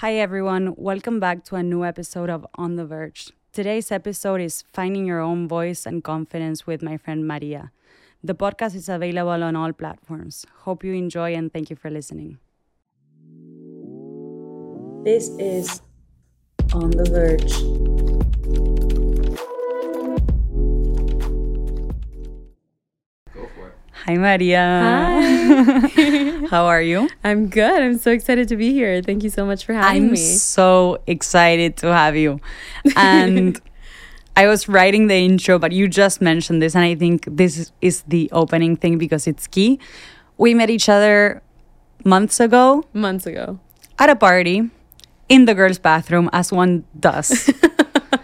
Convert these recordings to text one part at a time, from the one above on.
Hi, everyone. Welcome back to a new episode of On the Verge. Today's episode is Finding Your Own Voice and Confidence with my friend Maria. The podcast is available on all platforms. Hope you enjoy and thank you for listening. This is On the Verge. Go for it. Hi, Maria. Hi. How are you? I'm good. I'm so excited to be here. Thank you so much for having me. I'm so excited to have you. And I was writing the intro, but you just mentioned this, and I think this is, is the opening thing because it's key. We met each other months ago Months ago. at a party in the girls' bathroom, as one does.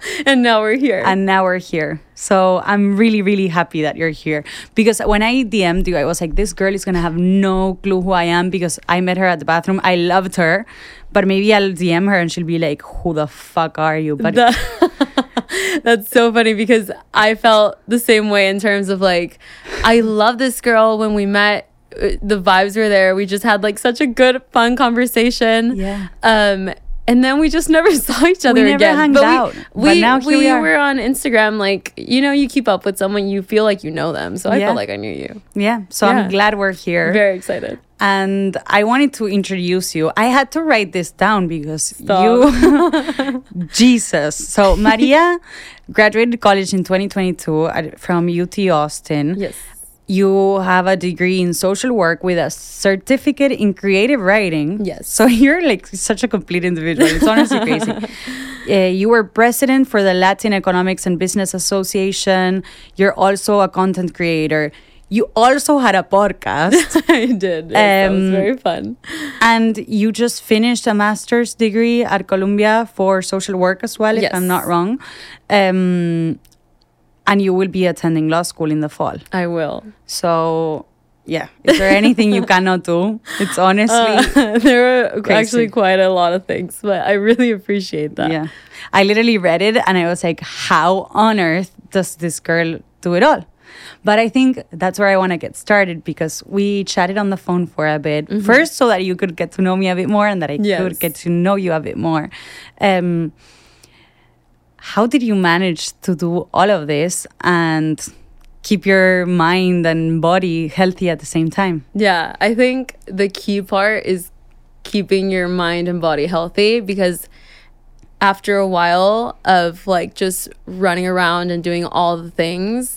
And now we're here. and now we're here. So I'm really, really happy that you're here. Because when I DM'd you, I was like, this girl is gonna have no clue who I am because I met her at the bathroom. I loved her, but maybe I'll DM her and she'll be like, who the fuck are you? But That's so funny because I felt the same way in terms of like, I love this girl when we met. uh, The vibes were there. We just had like such a good, fun conversation. Yeah. Um, and then we just never saw each other never again. hanged but out, We, but we, now here we we are. were on Instagram. Like, you know, you keep up with someone, you feel like you know them. So I felt like I knew you. yeah. So Yeah. I'm glad we're here. Very excited. and I wanted to introduce you. I had to write this down because Stop. you, Jesus. So Maria graduated college in 2022 at, from UT Austin. Yes. You have a degree in social work with a certificate in creative writing. Yes. So you're like such a complete individual. It's honestly crazy. Uh, you were president for the Latin Economics and Business Association. You're also a content creator. You also had a podcast. I did. Yes, that was Um, very fun. and you just finished a master's degree at Columbia for social work as well, if I'm not wrong. Um, and you will be attending law school in the fall. I will. So, yeah, is there anything you cannot do? It's honestly, Uh, there are crazy. actually quite a lot of things, but I really appreciate that. yeah. I literally read it and I was like, how on earth does this girl do it all? But I think that's where I want to get started because we chatted on the phone for a bit. First, so that you could get to know me a bit more and that I Yes. could get to know you a bit more. Um, how did you manage to do all of this and keep your mind and body healthy at the same time? Yeah, I think the key part is keeping your mind and body healthy because after a while of like just running around and doing all the things,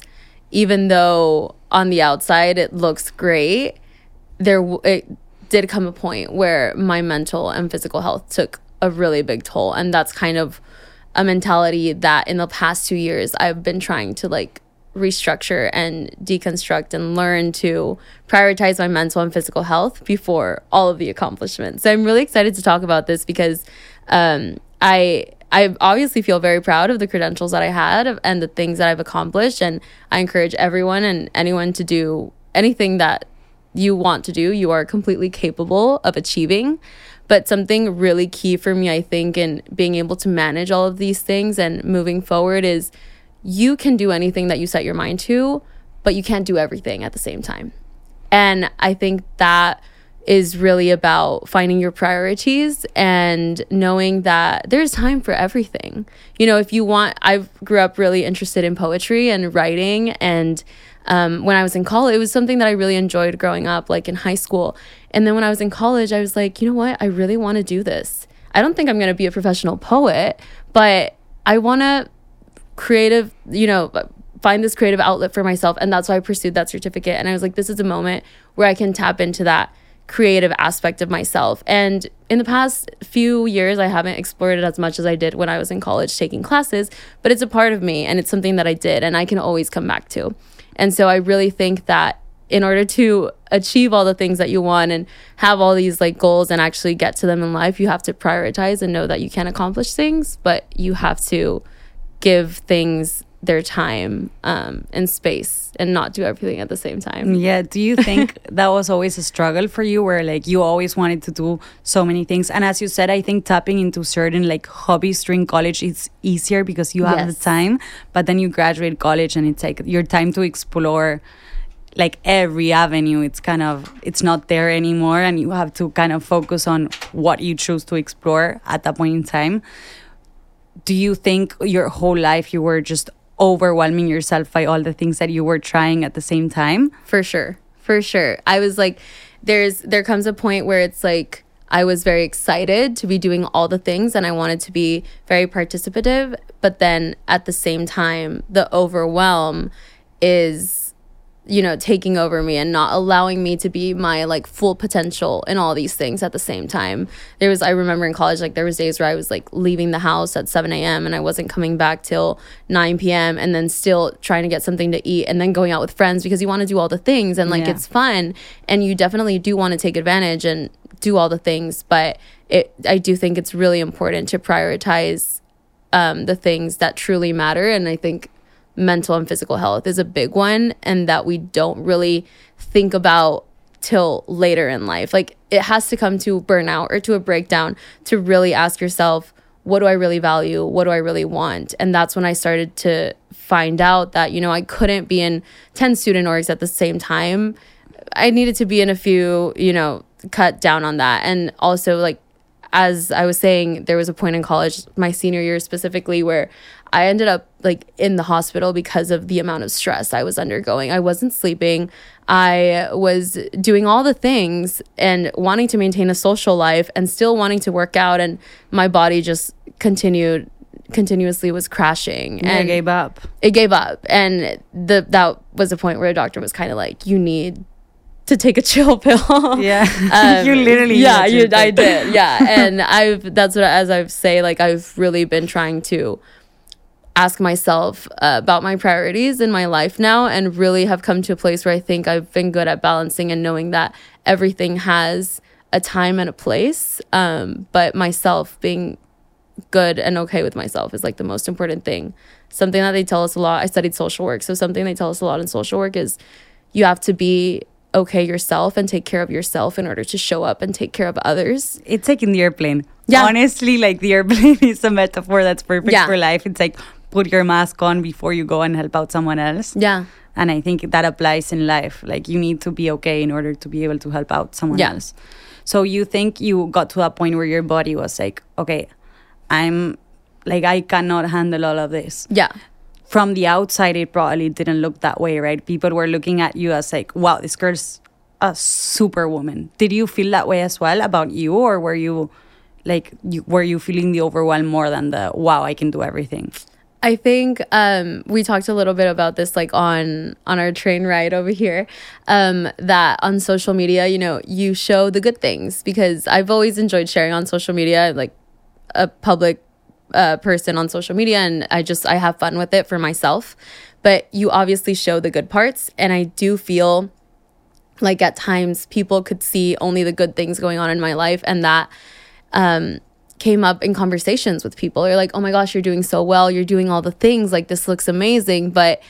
even though on the outside it looks great, there it did come a point where my mental and physical health took a really big toll, and that's kind of a mentality that in the past two years I've been trying to like restructure and deconstruct and learn to prioritize my mental and physical health before all of the accomplishments. So I'm really excited to talk about this because um, I I obviously feel very proud of the credentials that I had and the things that I've accomplished, and I encourage everyone and anyone to do anything that you want to do. You are completely capable of achieving. But something really key for me, I think, in being able to manage all of these things and moving forward is you can do anything that you set your mind to, but you can't do everything at the same time. And I think that is really about finding your priorities and knowing that there's time for everything. You know, if you want, I grew up really interested in poetry and writing. And um, when I was in college, it was something that I really enjoyed growing up, like in high school. And then when I was in college, I was like, you know what? I really want to do this. I don't think I'm going to be a professional poet, but I want to creative, you know, find this creative outlet for myself. And that's why I pursued that certificate. And I was like, this is a moment where I can tap into that creative aspect of myself. And in the past few years, I haven't explored it as much as I did when I was in college taking classes, but it's a part of me and it's something that I did and I can always come back to. And so I really think that in order to achieve all the things that you want and have all these like goals and actually get to them in life, you have to prioritize and know that you can accomplish things, but you have to give things their time um, and space and not do everything at the same time. Yeah. Do you think that was always a struggle for you where like you always wanted to do so many things? And as you said, I think tapping into certain like hobbies during college is easier because you have Yes. the time. But then you graduate college and it's like your time to explore like every avenue it's kind of it's not there anymore and you have to kind of focus on what you choose to explore at that point in time do you think your whole life you were just overwhelming yourself by all the things that you were trying at the same time for sure for sure i was like there's there comes a point where it's like I was very excited to be doing all the things and I wanted to be very participative. But then at the same time, the overwhelm is you know taking over me and not allowing me to be my like full potential in all these things at the same time. There was i remember in college like there was days where i was like leaving the house at 7 a.m and i wasn't coming back till 9 p.m and then still trying to get something to eat and then going out with friends because you want to do all the things and like yeah. it's fun. And you definitely do want to take advantage and do all the things but it i do think it's really important to prioritize um, the things that truly matter. And i think mental and physical health is a big one and that we don't really think about till later in life. Like it has to come to burnout or to a breakdown to really ask yourself, what do I really value? What do I really want? And that's when I started to find out that, you know, I couldn't be in 10 student orgs at the same time. I needed to be in a few, you know, cut down on that. And also, like, as I was saying, there was a point in college, my senior year specifically, where I ended up like in the hospital because of the amount of stress I was undergoing. I wasn't sleeping. I was doing all the things and wanting to maintain a social life and still wanting to work out and my body just continued continuously was crashing and it gave up. It gave up and the that was a point where a doctor was kind of like you need to take a chill pill. yeah, um, you literally. Yeah, you, I did. Yeah, and I've that's what as I've say like I've really been trying to ask myself uh, about my priorities in my life now and really have come to a place where I think I've been good at balancing and knowing that everything has a time and a place. Um, but myself being good and okay with myself is like the most important thing. Something that they tell us a lot. I studied social work, so something they tell us a lot in social work is you have to be okay yourself and take care of yourself in order to show up and take care of others. It's like in the airplane. Yeah. Honestly, like the airplane is a metaphor that's perfect yeah. for life. It's like put your mask on before you go and help out someone else. Yeah. And I think that applies in life. Like you need to be okay in order to be able to help out someone yeah. else. So you think you got to a point where your body was like, okay, I'm like I cannot handle all of this. Yeah. From the outside it probably didn't look that way, right? People were looking at you as like, wow, this girl's a superwoman. Did you feel that way as well about you or were you like you, were you feeling the overwhelm more than the wow, I can do everything? I think um, we talked a little bit about this like on on our train ride over here. Um, that on social media, you know, you show the good things because I've always enjoyed sharing on social media, like a public uh, person on social media, and I just I have fun with it for myself. But you obviously show the good parts, and I do feel like at times people could see only the good things going on in my life, and that um, came up in conversations with people. You're like, oh my gosh, you're doing so well. You're doing all the things. Like, this looks amazing. But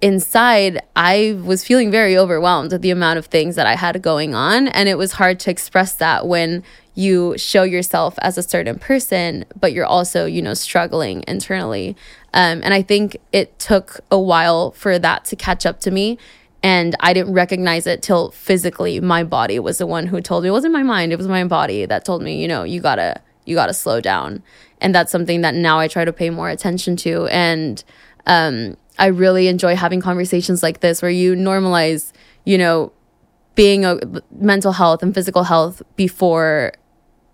inside, I was feeling very overwhelmed with the amount of things that I had going on. And it was hard to express that when you show yourself as a certain person, but you're also, you know, struggling internally. Um, and I think it took a while for that to catch up to me and I didn't recognize it till physically my body was the one who told me. It wasn't my mind, it was my body that told me, you know, you gotta you gotta slow down. And that's something that now I try to pay more attention to. And um, I really enjoy having conversations like this where you normalize, you know, being a mental health and physical health before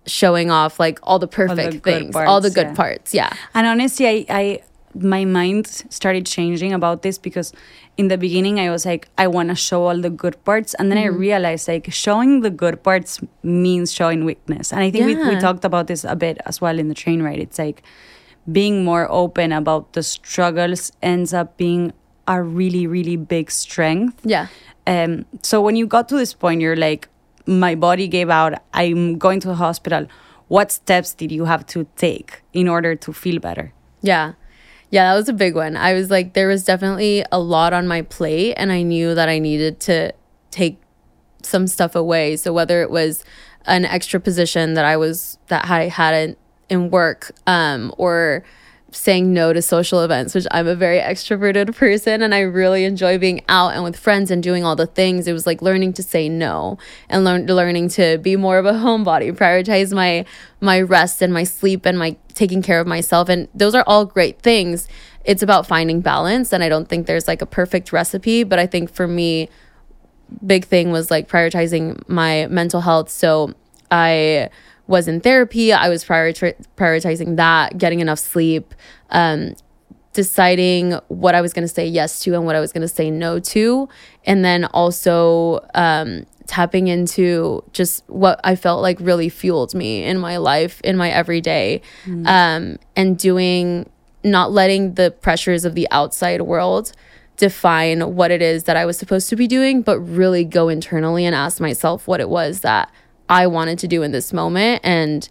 showing off like all the perfect all the things, parts, all the good yeah. parts. Yeah. And honestly, I, I my mind started changing about this because in the beginning I was like, I want to show all the good parts. And then mm-hmm. I realized like showing the good parts means showing weakness. And I think yeah. we, we talked about this a bit as well in the train ride. It's like being more open about the struggles ends up being a really, really big strength. Yeah. Um, so when you got to this point, you're like, my body gave out, I'm going to the hospital. What steps did you have to take in order to feel better? Yeah. Yeah, that was a big one. I was like, there was definitely a lot on my plate, and I knew that I needed to take some stuff away. So whether it was an extra position that I was that I had in, in work, um, or saying no to social events, which I'm a very extroverted person and I really enjoy being out and with friends and doing all the things. It was like learning to say no and learn learning to be more of a homebody, prioritize my my rest and my sleep and my taking care of myself and those are all great things. It's about finding balance and I don't think there's like a perfect recipe, but I think for me big thing was like prioritizing my mental health. So I was in therapy. I was prioritizing that, getting enough sleep, um, deciding what I was going to say yes to and what I was going to say no to. And then also um, tapping into just what I felt like really fueled me in my life, in my everyday, mm. um, and doing, not letting the pressures of the outside world define what it is that I was supposed to be doing, but really go internally and ask myself what it was that I wanted to do in this moment. And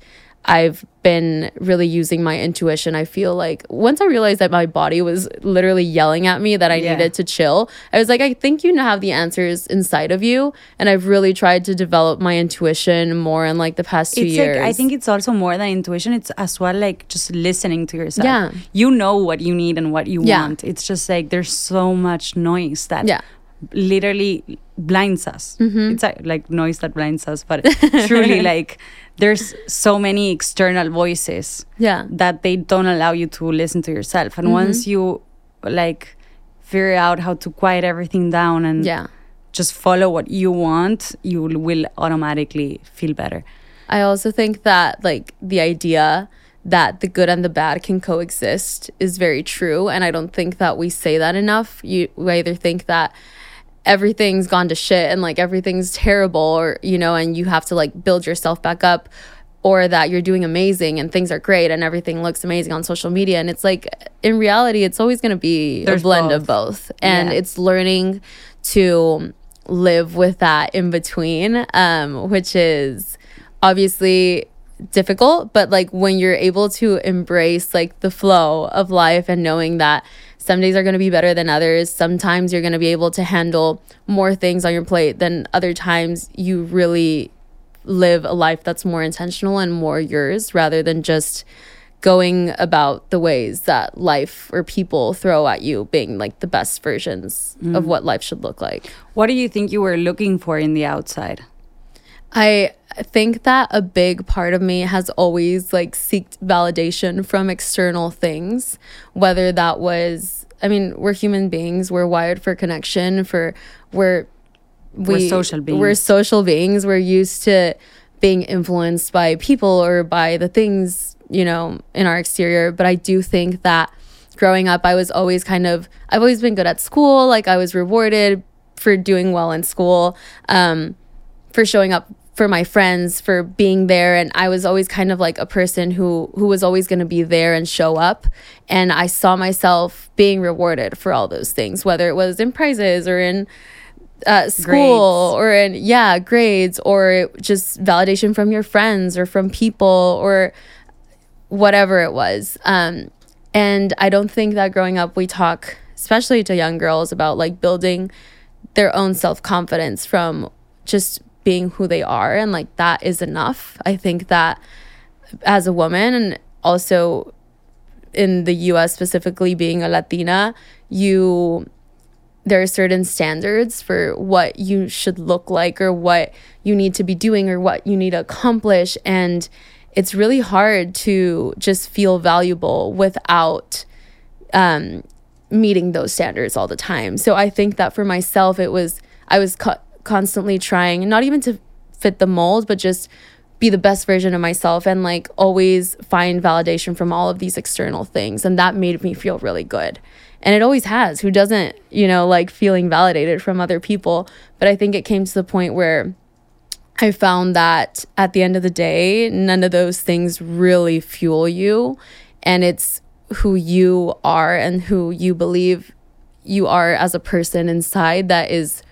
I've been really using my intuition. I feel like once I realized that my body was literally yelling at me that I yeah. needed to chill, I was like, I think you have the answers inside of you. And I've really tried to develop my intuition more in like the past two it's years. Like, I think it's also more than intuition, it's as well like just listening to yourself. Yeah. You know what you need and what you yeah. want. It's just like there's so much noise that yeah literally blinds us. Mm-hmm. It's like noise that blinds us, but truly, like there's so many external voices yeah. that they don't allow you to listen to yourself. And mm-hmm. once you like figure out how to quiet everything down and yeah. just follow what you want, you will automatically feel better. I also think that like the idea that the good and the bad can coexist is very true and I don't think that we say that enough. You either think that everything's gone to shit and like everything's terrible or you know and you have to like build yourself back up or that you're doing amazing and things are great and everything looks amazing on social media and it's like in reality it's always going to be There's a blend both. of both and yeah. it's learning to live with that in between um which is obviously difficult but like when you're able to embrace like the flow of life and knowing that some days are going to be better than others. Sometimes you're going to be able to handle more things on your plate than other times you really live a life that's more intentional and more yours rather than just going about the ways that life or people throw at you being like the best versions mm. of what life should look like. What do you think you were looking for in the outside? I think that a big part of me has always like seeked validation from external things, whether that was I mean, we're human beings, we're wired for connection, for we're we, we're social beings. We're social beings. We're used to being influenced by people or by the things, you know, in our exterior, but I do think that growing up I was always kind of I've always been good at school, like I was rewarded for doing well in school. Um, for showing up for my friends for being there. And I was always kind of like a person who who was always going to be there and show up. And I saw myself being rewarded for all those things whether it was in prizes or in uh, school grades. or in yeah grades or just validation from your friends or from people or whatever it was. Um, and I don't think that growing up we talk especially to young girls about like building their own self-confidence from just being who they are and like that is enough. I think that as a woman and also in the US specifically being a Latina, you there are certain standards for what you should look like or what you need to be doing or what you need to accomplish and it's really hard to just feel valuable without um, meeting those standards all the time. So I think that for myself, it was I was cut constantly trying, not even to fit the mold, but just be the best version of myself and like always find validation from all of these external things. And that made me feel really good. And it always has. Who doesn't, you know, like feeling validated from other people? But I think it came to the point where I found that at the end of the day, none of those things really fuel you. And it's who you are and who you believe you are as a person inside that is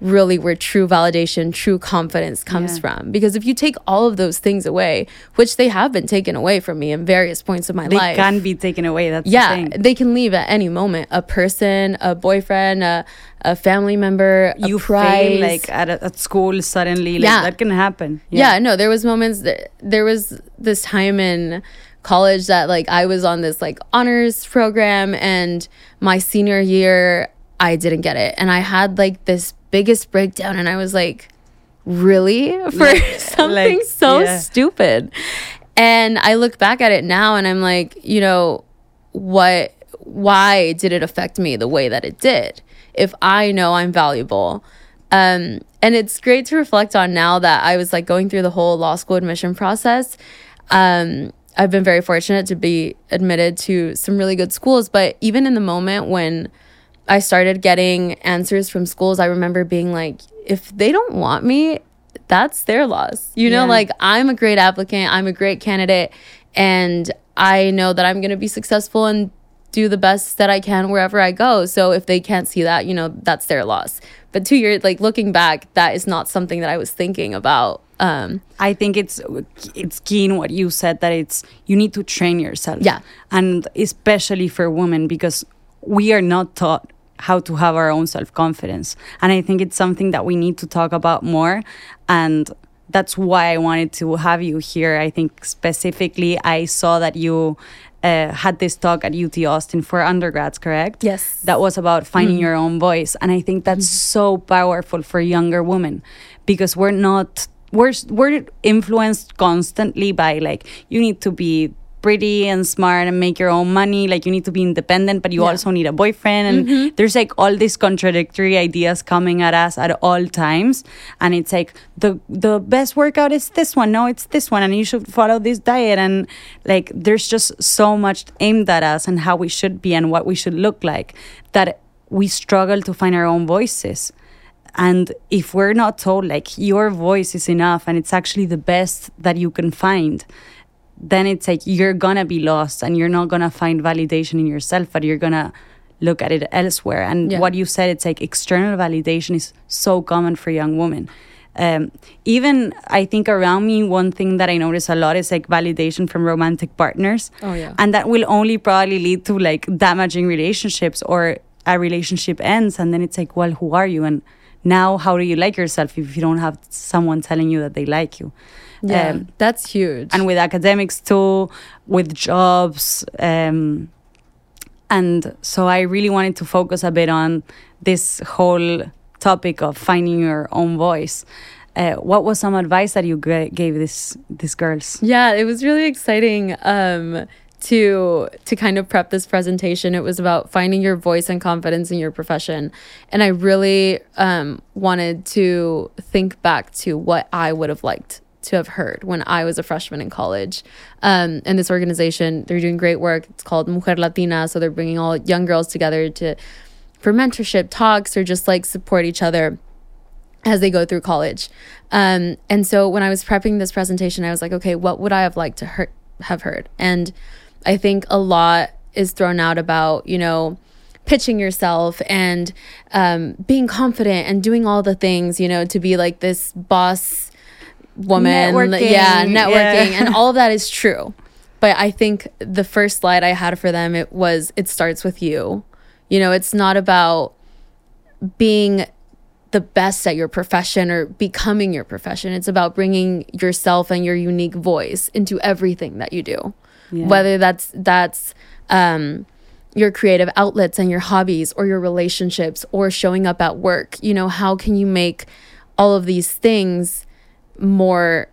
really where true validation, true confidence comes Yeah. from. Because if you take all of those things away, which they have been taken away from me in various points of my They life, they can be taken away. That's the yeah, thing. they can leave at any moment. A person, a boyfriend, a, a family member, a you prize. fail like at, a- at school suddenly. Like, Yeah. that can happen. yeah. no there was moments that there was this time in college that like i was on this like honors program and my senior year i didn't get it. And i had like this biggest breakdown and i was like really? For Like- something like, so yeah. stupid. And i look back at it now and i'm like you know what why did it affect me the way that it did? If i know i'm valuable. Um and it's great to reflect on now that i was like going through the whole law school admission process. Um i've been very fortunate to be admitted to some really good schools but even in the moment when i started getting answers from schools i remember being like if they don't want me that's their loss you know Yeah. like i'm a great applicant i'm a great candidate and i know that i'm going to be successful and do the best that i can wherever i go so if they can't see that you know that's their loss but two years like looking back that is not something that i was thinking about um I think it's it's key in what you said that it's you need to train yourself. Yeah. And especially for women because we are not taught how to have our own self-confidence. And I think it's something that we need to talk about more and that's why I wanted to have you here. I think specifically I saw that you uh, had this talk at UT Austin for undergrads, correct? Yes. That was about finding your own voice. And I think that's so powerful for younger women because we're not we're we're influenced constantly by like you need to be pretty and smart and make your own money like you need to be independent but you Yeah. also need a boyfriend and mm-hmm. there's like all these contradictory ideas coming at us at all times and it's like the the best workout is this one no it's this one and you should follow this diet and like there's just so much aimed at us and how we should be and what we should look like that we struggle to find our own voices and if we're not told like your voice is enough and it's actually the best that you can find then it's like you're gonna be lost and you're not gonna find validation in yourself but you're gonna look at it elsewhere. And Yeah. what you said it's like external validation is so common for young women. Um, even i think around me one thing that i notice a lot is like validation from romantic partners. Oh, yeah. and that will only probably lead to like damaging relationships or a relationship ends and then it's like well who are you? And now how do you like yourself if you don't have someone telling you that they like you yeah. Um, that's huge. And with academics too with jobs um, and so i really wanted to focus a bit on this whole topic of finding your own voice. Uh, what was some advice that you g- gave this these girls? Yeah, it was really exciting um, to to kind of prep this presentation. It was about finding your voice and confidence in your profession, and I really um, wanted to think back to what I would have liked to have heard when I was a freshman in college. Um, and this organization, they're doing great work. It's called Mujer Latina, so they're bringing all young girls together to for mentorship talks or just like support each other as they go through college. Um, and so when I was prepping this presentation, I was like, okay, what would I have liked to hear- have heard? And I think a lot is thrown out about, you know, pitching yourself and um, being confident and doing all the things, you know, to be like this boss woman. Networking, yeah, yeah. networking. and all of that is true. But I think the first slide I had for them, it was, it starts with you. You know, it's not about being the best at your profession or becoming your profession. It's about bringing yourself and your unique voice into everything that you do. Yeah. Whether that's that's um your creative outlets and your hobbies or your relationships or showing up at work. You know, how can you make all of these things more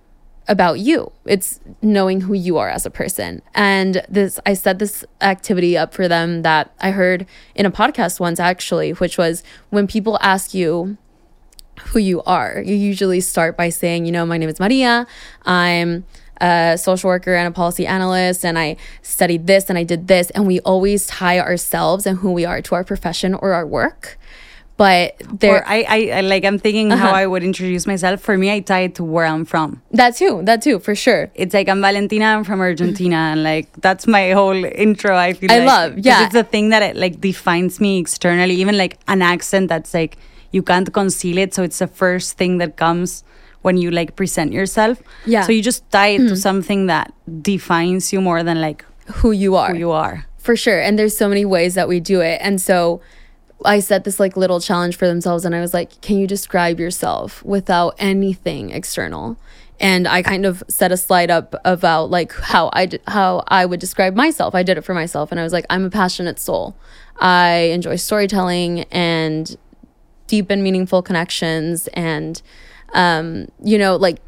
about you. It's knowing who you are as a person. And this, I set this activity up for them that I heard in a podcast once actually, which was when people ask you who you are, you usually start by saying, you know, my name is Maria. I'm a social worker and a policy analyst, and I studied this and I did this. And we always tie ourselves and who we are to our profession or our work. But there, or I, I, I like i'm thinking how Uh-huh. i would introduce myself for me i tie it to where i'm from that too, that too, for sure. it's like I'm Valentina. I'm from Argentina, and like that's my whole intro. I feel I like. love, yeah. it's the thing that it like defines me externally. Even like an accent that's like you can't conceal it so it's the first thing that comes when you like present yourself Yeah. so you just tie it to something that defines you more than like Who you are. who you are For sure. And there's so many ways that we do it. And so I set this like little challenge for themselves and I was like, can you describe yourself without anything external? And I kind of set a slide up about like how I d- how I would describe myself. I did it for myself and I was like, I'm a passionate soul. I enjoy storytelling and deep and meaningful connections and um, you know, like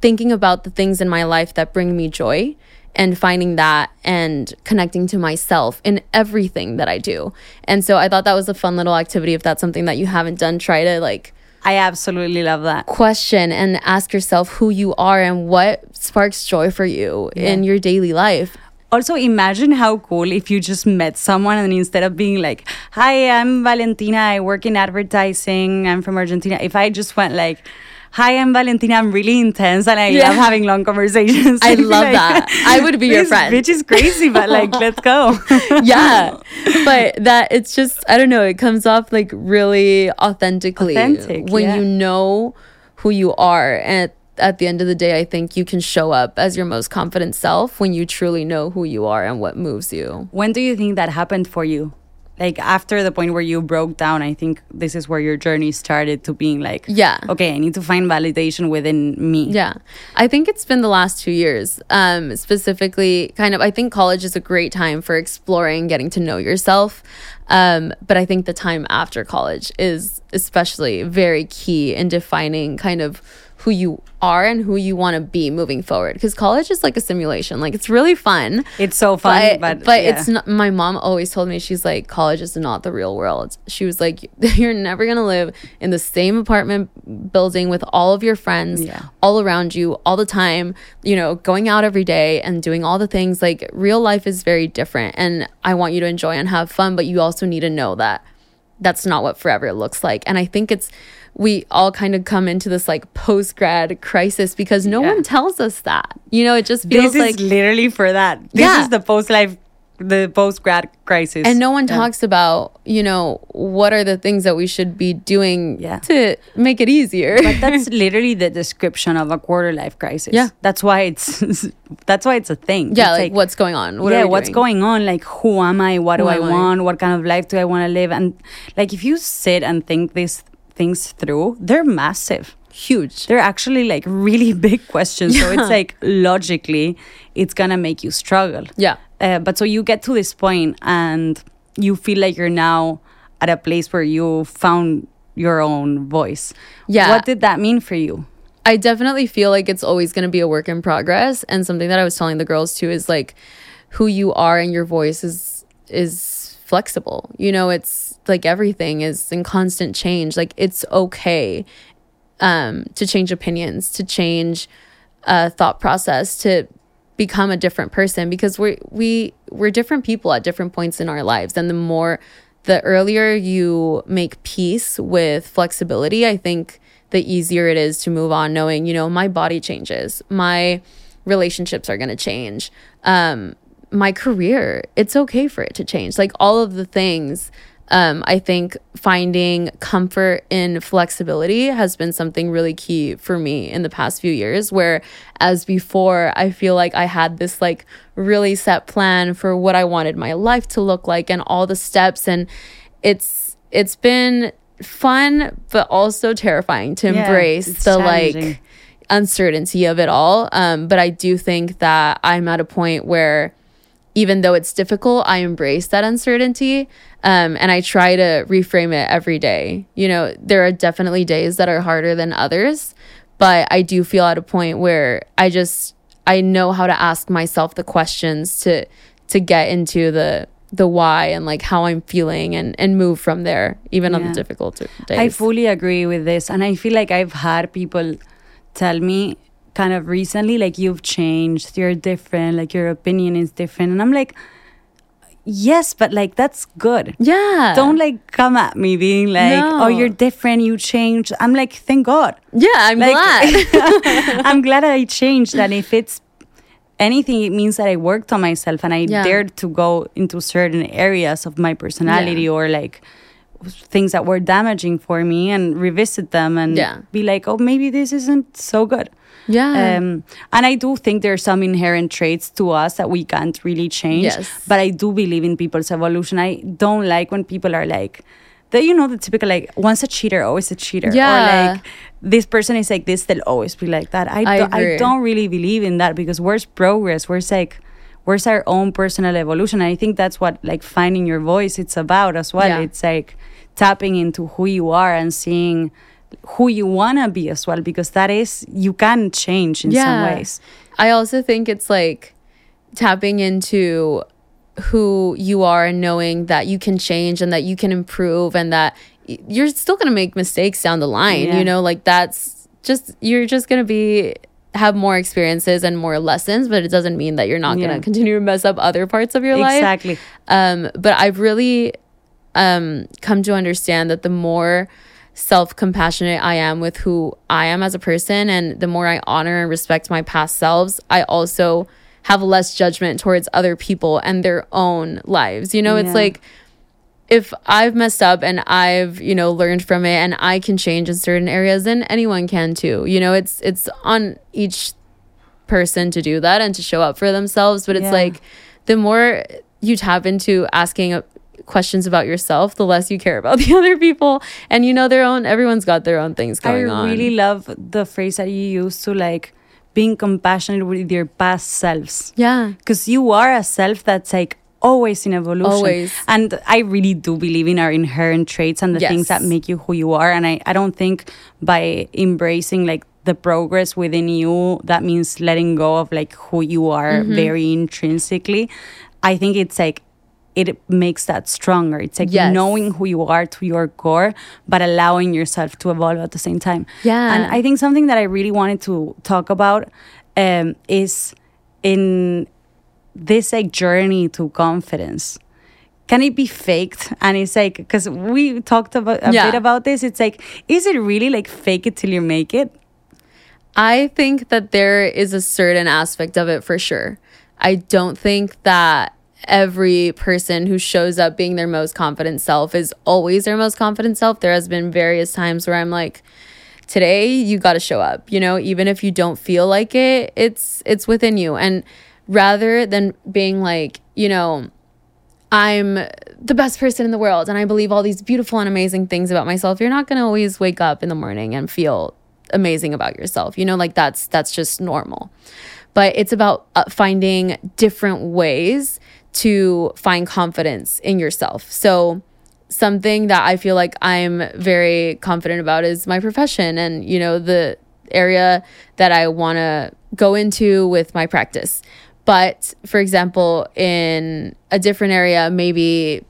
thinking about the things in my life that bring me joy and finding that and connecting to myself in everything that I do. And so I thought that was a fun little activity. If that's something that you haven't done, try to like i absolutely love that question and ask yourself who you are and what sparks joy for you in your daily life. Also, imagine how cool if you just met someone and instead of being like, Hi, I'm Valentina, I work in advertising, I'm from Argentina. If I just went like, Hi, I'm Valentina, I'm really intense and I Yeah. love having long conversations. I love that. I would be your friend." Bitch is crazy, but like, let's go. yeah but that it's just i don't know it comes off like really authentically Authentic, when yeah. you know who you are and at the end of the day i think you can show up as your most confident self when you truly know who you are and what moves you when do you think that happened for you? Like after the point where you broke down, I think this is where your journey started to being like, Yeah. okay, I need to find validation within me. Yeah. I think it's been the last two years. Um, specifically, kind of, I think college is a great time for exploring, getting to know yourself. Um, but I think the time after college is especially very key in defining kind of who you are and who you want to be moving forward. Because college is like a simulation. Like it's really fun. It's so fun, but, but, yeah. it's not my mom always told me she's like college is not the real world she was like you're never gonna live in the same apartment building with all of your friends Yeah. all around you all the time you know going out every day and doing all the things like real life is very different and i want you to enjoy and have fun but you also need to know that that's not what forever looks like and i think it's we all kind of come into this like post grad crisis because no Yeah. one tells us that you know it just feels this like is literally for that. This Yeah. is the post life, the post grad crisis. and no one Yeah. talks about you know what are the things that we should be doing Yeah. to make it easier But that's literally the description of a quarter life crisis. Yeah. that's why it's that's why it's a thing. yeah It's like, what's going on what yeah, are what's doing? going on? Like, who am I? What do I I? want? What kind of life do I want to live? And like, if you sit and think these things through, they're massive. huge They're actually like really big questions. So it's like logically, it's gonna make you struggle. yeah Uh, but so you get to this point and you feel like you're now at a place where you found your own voice. Yeah. What did that mean for you? I definitely feel like it's always going to be a work in progress and something that I was telling the girls too is like who you are and your voice is is flexible. You know, it's like everything is in constant change. Like it's okay um to change opinions, to change uh thought process, to become a different person because we we we're different people at different points in our lives and the more the earlier you make peace with flexibility i think the easier it is to move on knowing you know my body changes my relationships are going to change um my career it's okay for it to change like all of the things um, I think finding comfort in flexibility has been something really key for me in the past few years. Where, as before, I feel like I had this like really set plan for what I wanted my life to look like and all the steps, and it's it's been fun but also terrifying to Yeah, embrace the like uncertainty of it all. Um, but I do think that I'm at a point where even though it's difficult, I embrace that uncertainty. Um, and I try to reframe it every day. You know, there are definitely days that are harder than others, but I do feel at a point where I just I know how to ask myself the questions to to get into the the why and like how I'm feeling and and move from there, even on the difficult days. I fully agree with this. And I feel like I've had people tell me kind of recently, like, you've changed, you're different, like, your opinion is different. And I'm like, yes, but like, that's good. yeah. Don't like come at me being like, No. oh, you're different, you changed. I'm like, thank God. Yeah, I'm Like, glad. I'm glad I changed. And if it's anything, it means that I worked on myself and I Yeah. dared to go into certain areas of my personality Yeah. or like things that were damaging for me and revisit them and Yeah. be like, oh, maybe this isn't so good. Yeah. Um, and I do think there are some inherent traits to us that we can't really change. Yes. But I do believe in people's evolution. I don't like when people are like, the, you know, the typical like, once a cheater, always a cheater. Yeah. Or like, this person is like this, they'll always be like that. I, I do, I don't really believe in that because where's progress? Where's like, where's our own personal evolution? And I think that's what like finding your voice it's about as well. Yeah. It's like tapping into who you are and seeing who you want to be as well because that is you can change in some ways I also think it's like tapping into who you are and knowing that you can change and that you can improve and that you're still going to make mistakes down the line. Yeah. You know, like that's just, you're just going to be, have more experiences and more lessons, but it doesn't mean that you're not going to continue to mess up other parts of your life. exactly Um, but I've really um, come to understand that the more self compassionate I am with who I am as a person, and the more I honor and respect my past selves, I also have less judgment towards other people and their own lives. You know, it's like if I've messed up and I've, you know, learned from it and I can change in certain areas, then anyone can too. You know, it's it's on each person to do that and to show up for themselves. But it's Yeah. like the more you tap into asking questions about yourself, the less you care about the other people. And you know their own everyone's got their own things going on. i on. really love the phrase that you use to like being compassionate with your past selves yeah. because you are a self that's like always in evolution Always. and i really do believe in our inherent traits and the things that make you who you are and I, I don't think by embracing like the progress within you that means letting go of like who you are Mm-hmm. very intrinsically i think it's like it makes that stronger it's like Yes. knowing who you are to your core but allowing yourself to evolve at the same time Yeah. and i think something that i really wanted to talk about um, is in this like journey to confidence can it be faked and it's like because we talked about a Yeah. bit about this it's like is it really like fake it till you make it I think that there is a certain aspect of it for sure. I don't think that every person who shows up being their most confident self is always their most confident self. There has been various times where I'm like today you got to show up, you know, even if you don't feel like it, it's it's within you. And rather than being like, you know, I'm the best person in the world and I believe all these beautiful and amazing things about myself. You're not going to always wake up in the morning and feel amazing about yourself. You know, like that's that's just normal. But it's about uh, finding different ways to find confidence in yourself. So something that I feel like I'm very confident about is my profession and you know the area that I want to go into with my practice. But for example, in a different area, maybe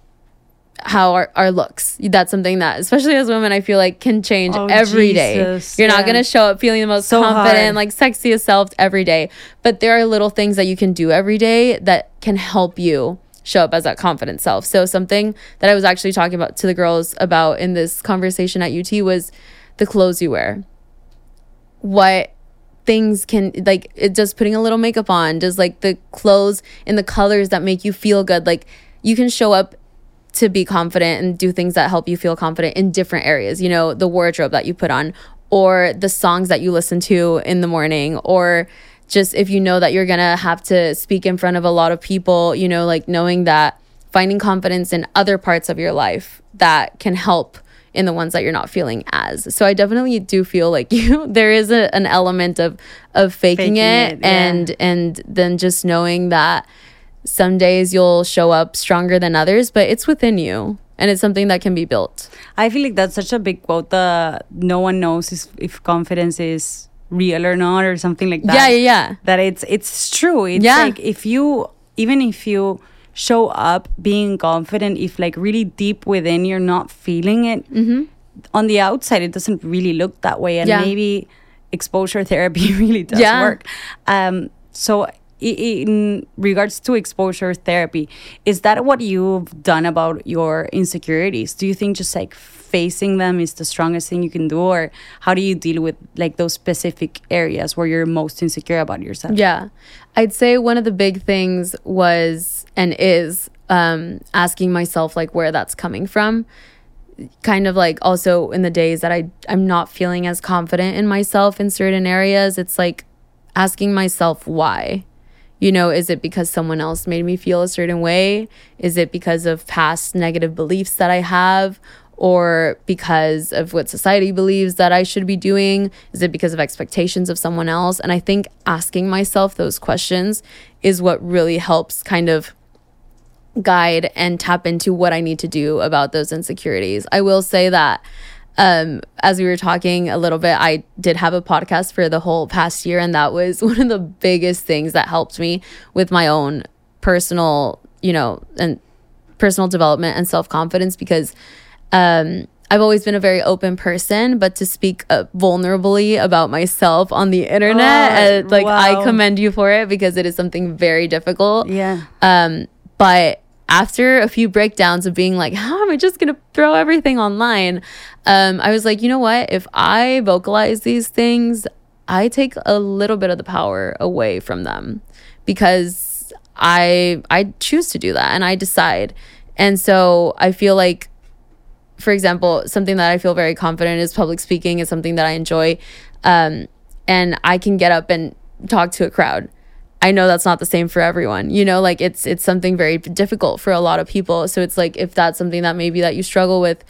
how our, our looks. That's something that, especially as women, I feel like can change Oh, every day. Jesus, You're not going to show up feeling the most So confident, hard. like sexiest self every day. But there are little things that you can do every day that can help you show up as that confident self. So something that I was actually talking about to the girls about in this conversation at UT was the clothes you wear. What things can like it just putting a little makeup on, just like the clothes and the colors that make you feel good. Like you can show up to be confident and do things that help you feel confident in different areas. You know, the wardrobe that you put on, or the songs that you listen to in the morning, or just if you know that you're gonna have to speak in front of a lot of people, you know, like knowing that finding confidence in other parts of your life that can help in the ones that you're not feeling as. So I definitely do feel like you there is a, an element of of faking, Faking it, it, yeah. and and then just knowing that some days you'll show up stronger than others, but it's within you and it's something that can be built. I feel like that's such a big quote that no one knows if confidence is real or not or something like that. Yeah, yeah, yeah. That it's it's true. It's Yeah. like if you even if you show up being confident, if like really deep within you're not feeling it, on the outside it doesn't really look that way, and Mm-hmm. Yeah. maybe exposure therapy really does Yeah. work. Um, so. In regards to exposure therapy, is that what you've done about your insecurities? Do you think just like facing them is the strongest thing you can do, or how do you deal with like those specific areas where you're most insecure about yourself? Yeah. I'd say one of the big things was and is um, asking myself like where that's coming from. kind of like also in the days that I I'm not feeling as confident in myself in certain areas, it's like asking myself why. You know, is it because someone else made me feel a certain way? Is it because of past negative beliefs that I have? Or because of what society believes that I should be doing? Is it because of expectations of someone else? And I think asking myself those questions is what really helps kind of guide and tap into what I need to do about those insecurities. I will say that um, as we were talking a little bit, I did have a podcast for the whole past year, and that was one of the biggest things that helped me with my own personal, you know, and personal development and self confidence because um, I've always been a very open person, but to speak uh, vulnerably about myself on the internet, Oh, uh, like I commend you for it because it is something very difficult. Yeah. Um, but after a few breakdowns of being like, how am I just gonna throw everything online? Um, I was like, you know what? If I vocalize these things, I take a little bit of the power away from them because I I choose to do that and I decide. And so I feel like for example, something that I feel very confident is public speaking is something that I enjoy. Um, and I can get up and talk to a crowd. I know that's not the same for everyone. You know, like it's it's something very difficult for a lot of people. So it's like if that's something that maybe that you struggle with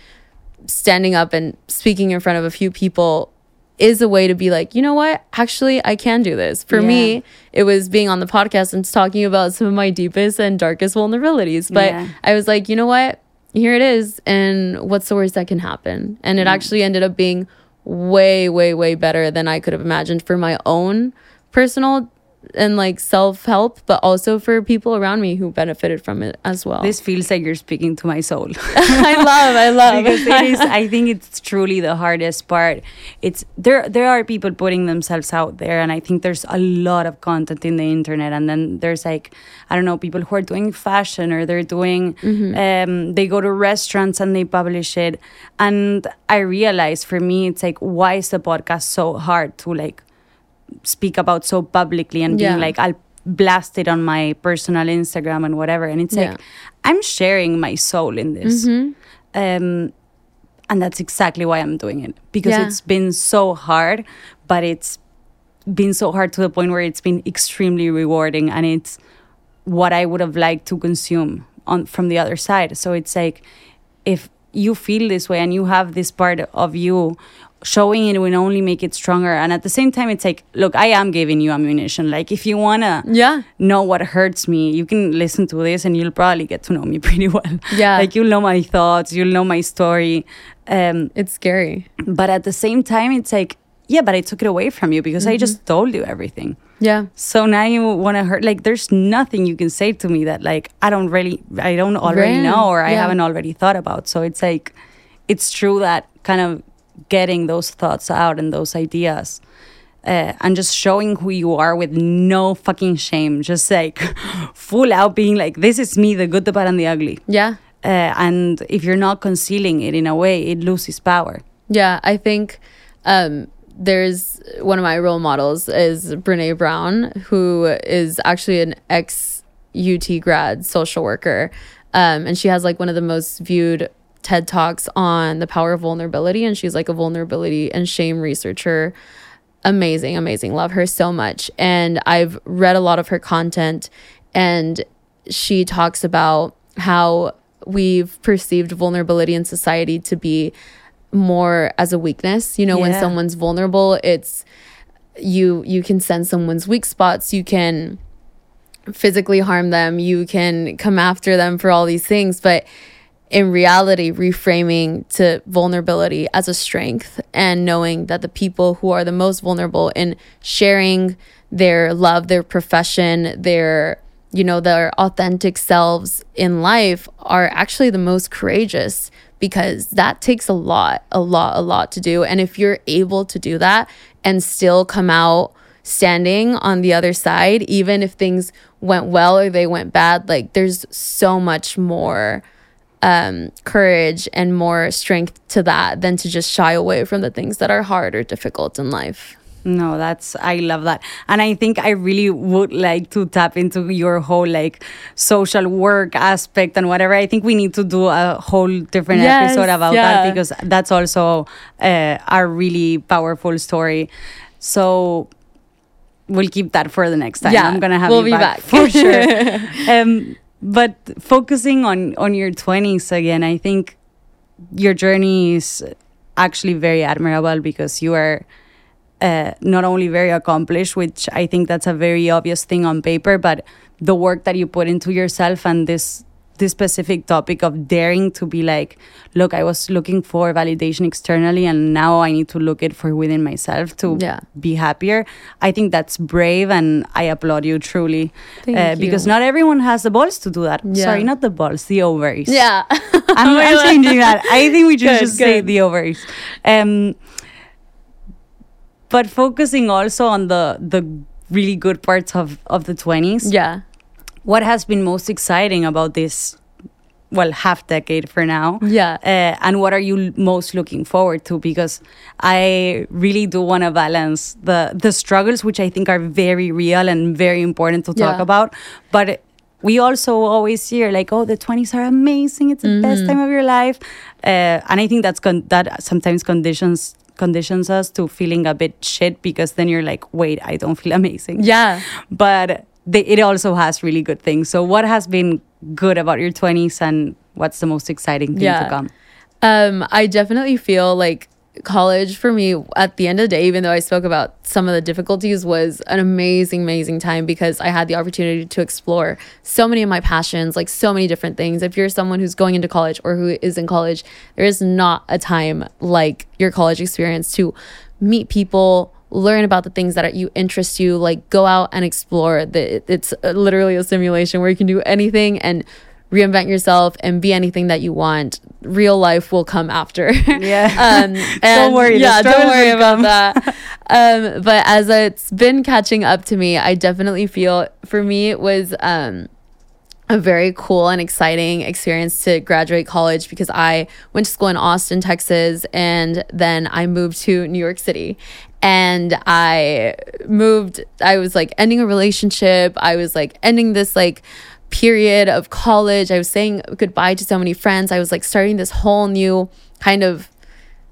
standing up and speaking in front of a few people is a way to be like, you know what? Actually, I can do this. For Yeah. me, it was being on the podcast and talking about some of my deepest and darkest vulnerabilities. But Yeah. I was like, you know what? Here it is. And what's the worst that can happen? And it mm. actually ended up being way, way, way better than I could have imagined for my own personal and like self help, but also for people around me who benefited from it as well. This feels like you're speaking to my soul. I love, I love. because it is i think it's truly the hardest part it's there there are people putting themselves out there and i think there's a lot of content in the internet and then there's like i don't know people who are doing fashion or they're doing um, they go to restaurants and they publish it and i realize for me it's like why is the podcast so hard to like speak about so publicly and being Yeah. like i'll blast it on my personal instagram and whatever and it's Yeah. like i'm sharing my soul in this Mhm. um, and that's exactly why I'm doing it because Yeah. it's been so hard, but it's been so hard to the point where it's been extremely rewarding, and it's what I would have liked to consume on from the other side. So it's like if you feel this way and you have this part of you showing it will only make it stronger and at the same time it's like look i am giving you ammunition like if you want to Yeah. know what hurts me you can listen to this and you'll probably get to know me pretty well Yeah. like you'll know my thoughts you'll know my story um It's scary. but at the same time it's like yeah but i took it away from you because i just told you everything Yeah. so now you want to hurt like there's nothing you can say to me that like i don't really i don't already Right. know or i haven't already thought about so it's like it's true that kind of getting those thoughts out and those ideas uh, and just showing who you are with no fucking shame. Just like full out being like this is me the good the bad and the ugly. Yeah. uh, and if you're not concealing it in a way it loses power. Yeah, I think um, there's one of my role models is Brene Brown, who is actually an ex UT grad social worker, um, and she has like one of the most viewed TED talks on the power of vulnerability, and she's like a vulnerability and shame researcher. Amazing, amazing. Love her so much, and I've read a lot of her content, and she talks about how we've perceived vulnerability in society to be more as a weakness. You know when someone's vulnerable it's you you can sense someone's weak spots. You can physically harm them. You can come after them for all these things. But in reality reframing to vulnerability as a strength and knowing that the people who are the most vulnerable in sharing their love their profession their you know their authentic selves in life are actually the most courageous because that takes a lot a lot a lot to do. And if you're able to do that and still come out standing on the other side even if things went well or they went bad like there's so much more um, courage and more strength to that than to just shy away from the things that are hard or difficult in life. No, that's I love that. And I think I really would like to tap into your whole like social work aspect and whatever. I think we need to do a whole different Yes, episode about yeah. that because that's also uh, a really powerful story. So we'll keep that for the next time. Yeah, I'm gonna have we'll you be back, back. for sure. um, but focusing on on your 20s again, I think your journey is actually very admirable because you are uh, not only very accomplished, which I think that's a very obvious thing on paper, but the work that you put into yourself and this this specific topic of daring to be like, look, I was looking for validation externally, and now I need to look it for within myself to Yeah. be happier. I think that's brave, and I applaud you truly, uh, because not everyone has the balls to do that. Yeah. Sorry, not the balls, the ovaries. Yeah. I'm, I'm changing that. I think we should Good, just say the ovaries. Um, but focusing also on the the really good parts of of the 20s. yeah. What has been most exciting about this? Well, half decade for now. Yeah. Uh, and what are you most looking forward to? Because I really do want to balance the the struggles, which I think are very real and very important to talk Yeah. about. But we also always hear like, "Oh, the twenties are amazing. It's the best Mm-hmm. time of your life," uh, and I think that's con- that sometimes conditions conditions us to feeling a bit shit because then you're like, "Wait, I don't feel amazing." Yeah. but they, it also has really good things. So, what has been good about your 20s and what's the most exciting thing to come? Um, I definitely feel like college for me at the end of the day, even though I spoke about some of the difficulties, was an amazing, amazing time because I had the opportunity to explore so many of my passions, like so many different things. If you're someone who's going into college or who is in college, there is not a time like your college experience to meet people learn about the things that are, you interest you like go out and explore the, it's literally a simulation where you can do anything and reinvent yourself and be anything that you want real life will come after Yeah. um and worry, yeah don't worry about come. that um but as it's been catching up to me i definitely feel for me it was um a very cool and exciting experience to graduate college because I went to school in Austin, Texas, and then I moved to New York City. And I moved, I was like ending a relationship. I was like ending this like period of college. I was saying goodbye to so many friends. I was like starting this whole new kind of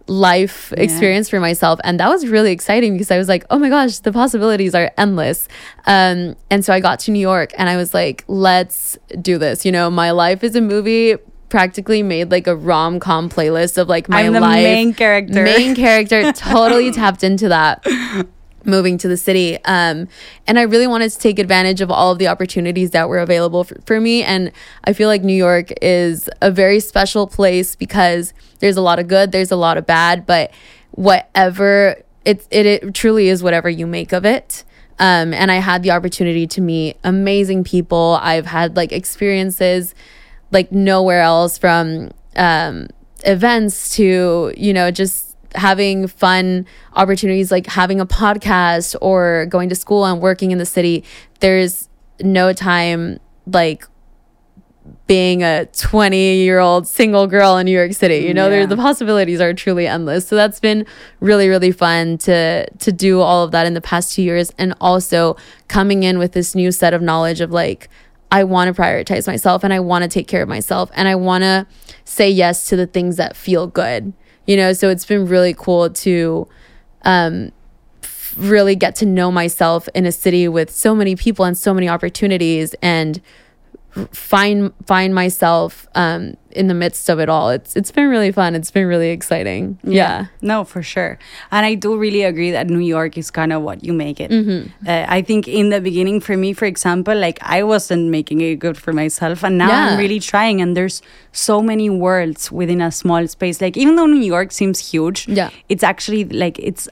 life Yeah. experience for myself and that was really exciting because i was like oh my gosh the possibilities are endless um and so i got to new york and i was like let's do this you know my life is a movie practically made like a rom-com playlist of like my I'm the life main character. main character totally tapped into that moving to the city. Um, and i really wanted to take advantage of all of the opportunities that were available for, for me. And i feel like new york is a very special place because there's a lot of good there's a lot of bad but whatever it, it, it truly is whatever you make of it. Um, and i had the opportunity to meet amazing people. I've had like experiences like nowhere else from um, events to you know just having fun opportunities like having a podcast or going to school and working in the city there's no time like being a 20 year old single girl in New York City you know Yeah. there the possibilities are truly endless so that's been really really fun to to do all of that in the past 2 years and also coming in with this new set of knowledge of like I want to prioritize myself and I want to take care of myself and I want to say yes to the things that feel good. You know, so it's been really cool to um really get to know myself in a city with so many people and so many opportunities and find find myself um in the midst of it all. It's it's been really fun. It's been really exciting. Yeah. No, for sure. And I do really agree that New York is kind of what you make it. Mm-hmm. Uh, I think in the beginning, for me, for example, like I wasn't making it good for myself. And now Yeah. I'm really trying. And there's so many worlds within a small space. Like, even though New York seems huge, Yeah. it's actually like, it's.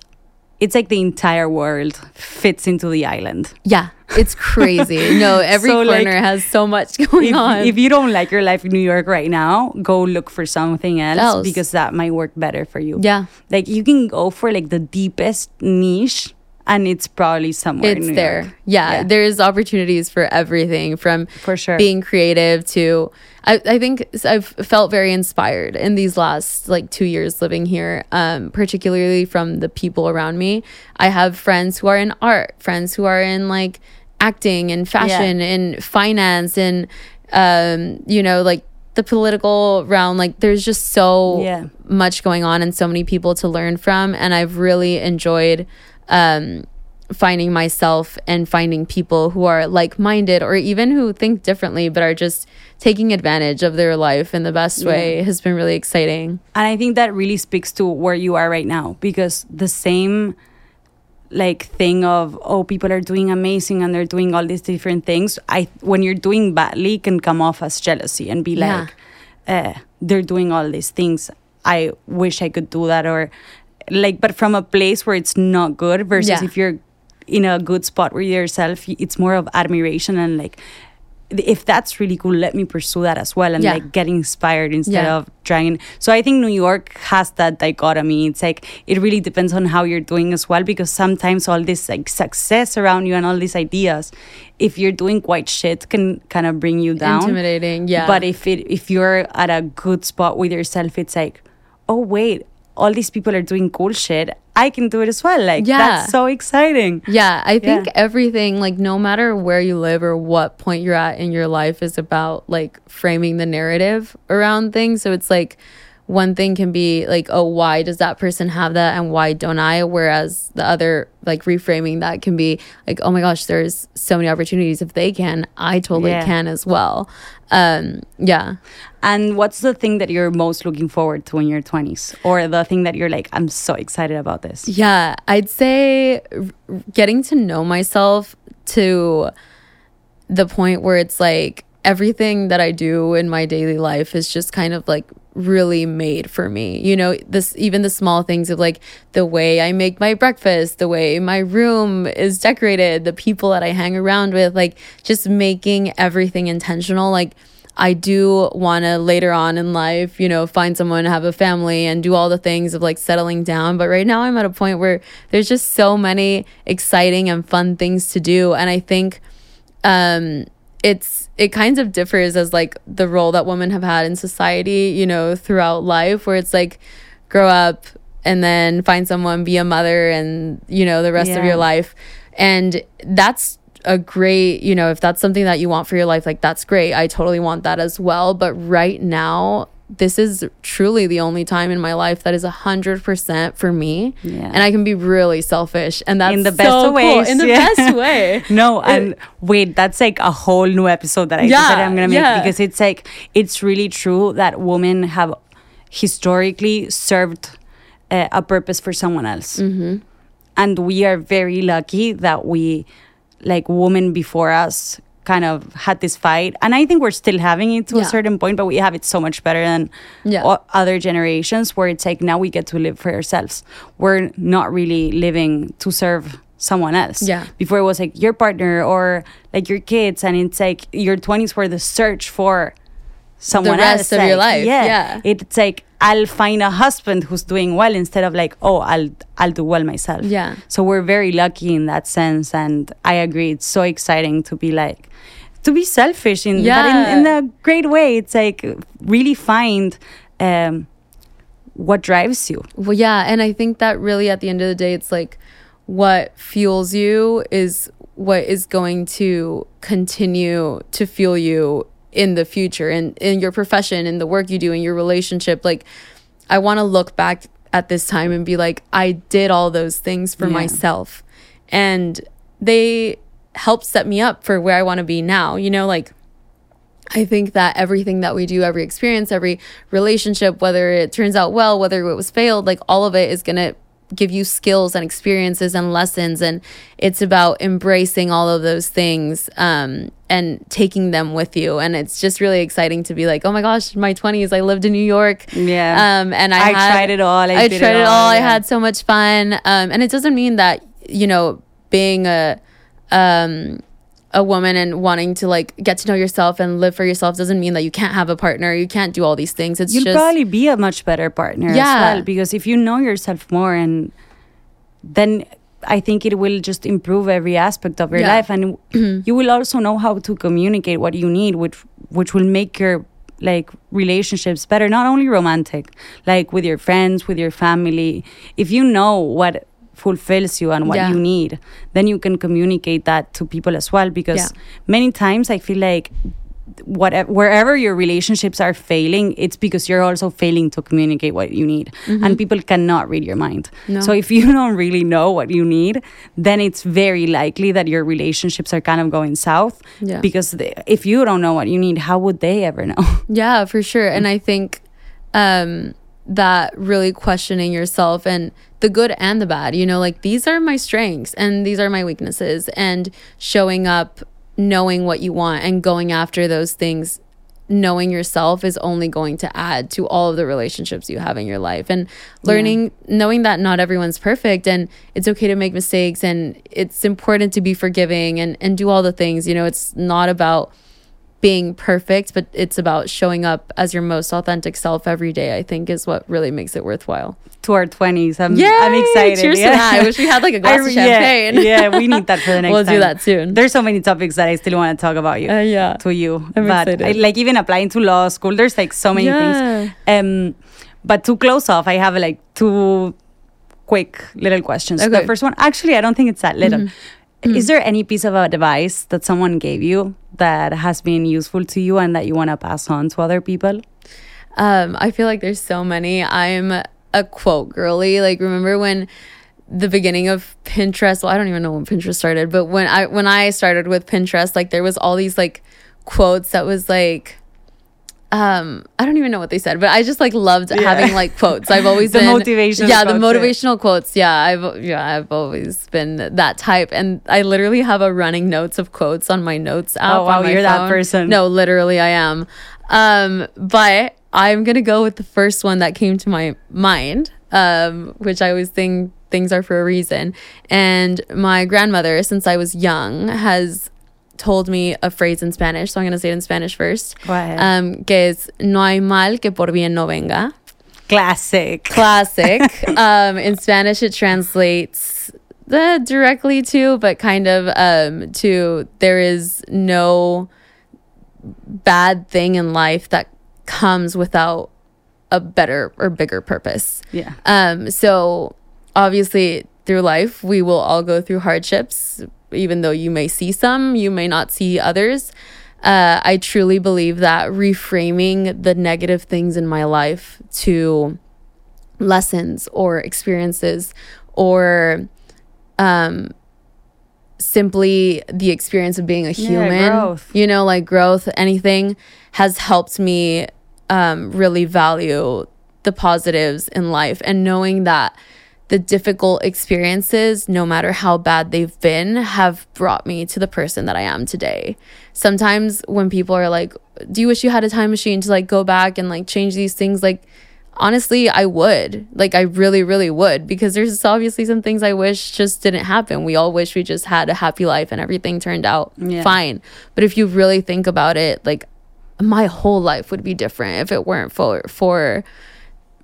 It's like the entire world fits into the island. Yeah. It's crazy. no, every So, like, corner has so much going if, on. if you don't like your life in New York right now, go look for something else, Else. because that might work better for you. yeah. Like you can go for like the deepest niche and it's probably somewhere. in it's there. York. Yeah, there's opportunities for everything from For sure. being creative to I, I think I've felt very inspired in these last like two years living here, um, particularly from the people around me. I have friends who are in art, friends who are in like acting and fashion and finance and um, you know, like the political realm. Like there's just so Yeah. much going on and so many people to learn from. And I've really enjoyed um, finding myself and finding people who are like minded or even who think differently, but are just taking advantage of their life in the best way has been really exciting. And I think that really speaks to where you are right now because the same like thing of oh people are doing amazing and they're doing all these different things i when you're doing badly can come off as jealousy and be Yeah. like uh, they're doing all these things i wish i could do that or like but from a place where it's not good versus Yeah. if you're in a good spot with yourself it's more of admiration and like if that's really cool let me pursue that as well and Yeah. like get inspired instead Yeah. of trying so i think new york has that dichotomy it's like it really depends on how you're doing as well because sometimes all this like success around you and all these ideas if you're doing quite shit can kind of bring you down Intimidating. Yeah. but if it if you're at a good spot with yourself it's like oh wait all these people are doing cool shit i can do it as well like Yeah. that's so exciting Yeah, I think Yeah. everything, like, no matter where you live or what point you're at in your life, is about like framing the narrative around things. So it's like one thing can be like, oh, why does that person have that and why don't I? Whereas the other, like, reframing that can be like, oh my gosh, there's so many opportunities. If they can, I totally Yeah. can as well. Um, yeah. And what's the thing that you're most looking forward to in your 20s? Or the thing that you're like, I'm so excited about this? Yeah, I'd say r- getting to know myself to the point where it's like everything that I do in my daily life is just kind of like really made for me. You know, this even the small things of like the way I make my breakfast, the way my room is decorated, the people that I hang around with, like just making everything intentional. Like I do want to later on in life, you know, find someone, have a family, and do all the things of like settling down. But right now, I'm at a point where there's just so many exciting and fun things to do. And I think um, it's, it kind of differs as like the role that women have had in society, you know, throughout life, where it's like grow up and then find someone, be a mother, and, you know, the rest of your life. And that's a great, you know, if that's something that you want for your life, like that's great. I totally want that as well. But right now, this is truly the only time in my life that is a hundred percent for me. Yeah. And I can be really selfish. And that's in the best so of cool. In the yeah. best way. no, and wait, that's like a whole new episode that I Yeah, decided I'm gonna make yeah. because it's like it's really true that women have historically served uh, a purpose for someone else, Mm-hmm. and we are very lucky that we, like women before us, kind of had this fight, and I think we're still having it to a certain point, but we have it so much better than Yeah. o- other generations where it's like now we get to live for ourselves. We're not really living to serve someone else. Yeah. Before it was like your partner or like your kids, and it's like your 20s were the search for someone rest else. of your life, yeah. It's like I'll find a husband who's doing well instead of like, oh, I'll I'll do well myself. Yeah. So we're very lucky in that sense, and I agree. It's so exciting to be like to be selfish in Yeah. in, in a great way. It's like really find um, what drives you. Well, yeah, and I think that really at the end of the day, it's like what fuels you is what is going to continue to fuel you in the future and in your profession and the work you do in your relationship. Like, I want to look back at this time and be like, I did all those things for Yeah. myself, and they helped set me up for where I want to be now. You know, like. I think that everything that we do, every experience, every relationship, whether it turns out well, whether it was failed, like all of it is going to give you skills and experiences and lessons. And it's about embracing all of those things um, and taking them with you. And it's just really exciting to be like, oh my gosh, my 20s, I lived in New York. Yeah. Um, and I, I had- tried it all. I I, tried it all. all, I had so much fun. Um, and it doesn't mean that, you know, being a, um, a woman and wanting to like get to know yourself and live for yourself doesn't mean that you can't have a partner. You can't do all these things. It's You'll just probably be a much better partner Yeah. as well because if you know yourself more and then I think it will just improve every aspect of your Yeah. life, and you will also know how to communicate what you need, which which will make your like relationships better. Not only romantic, like with your friends, with your family. If you know what fulfills you and what Yeah. you need, then you can communicate that to people as well. Because Yeah. many times I feel like whatever wherever your relationships are failing it's because you're also failing to communicate what you need and people cannot read your mind No. so if you don't really know what you need then it's very likely that your relationships are kind of going south Yeah. because the, if you don't know what you need how would they ever know Yeah, for sure. And I think um, that really questioning yourself and the good and the bad, you know, like these are my strengths and these are my weaknesses, and showing up, knowing what you want, and going after those things. Knowing yourself is only going to add to all of the relationships you have in your life, and learning, knowing that not everyone's perfect, and it's okay to make mistakes, and it's important to be forgiving and and do all the things. You know, it's not about being perfect, but it's about showing up as your most authentic self every day, I think is what really makes it worthwhile. to our 20s i'm, Yay! I'm excited Cheers to yeah. that. I wish we had like a glass of I- yeah, champagne. yeah, we need that for the next We'll do that soon. there's so many topics that i still want to talk about you Uh, yeah. to you I'm but excited. I, like even applying to law school there's like so many things um but to close off i have like two quick little questions Okay. Mm-hmm. the first one actually i don't think it's that little is there any piece of advice that someone gave you that has been useful to you and that you want to pass on to other people Um, I feel like there's so many. I'm a quote girly. Like remember when the beginning of Pinterest, well, I don't even know when Pinterest started, but when I when I started with Pinterest, like there was all these like quotes that was like um I don't even know what they said, but I just like loved having like quotes. I've always The been motivational Yeah, the yeah. motivational quotes. Yeah, I've yeah, I've always been that type and I literally have a running notes of quotes on my notes app. Oh, wow, you're that person. No, literally I am. Um, but I'm gonna go with the first one that came to my mind, um, which I always think things are for a reason. And my grandmother, since I was young, has told me a phrase in Spanish. So I'm gonna say it in Spanish first. Go ahead. Um, que es no hay mal que por bien no venga classic classic. um, in Spanish, it translates the directly to, but kind of um, to there is no bad thing in life that comes without a better or bigger purpose. yeah Um, so obviously through life we will all go through hardships, even though you may see some, you may not see others. Uh, I truly believe that reframing the negative things in my life to lessons or experiences or um simply the experience of being a human growth. you know like growth anything has helped me um really value the positives in life and knowing that the difficult experiences no matter how bad they've been have brought me to the person that I am today. Sometimes when people are like do you wish you had a time machine to like go back and like change these things? Like honestly i would. Like i really really would because there's obviously some things i wish just didn't happen. We all wish we just had a happy life and everything turned out Yeah. fine. But if you really think about it like my whole life would be different if it weren't for for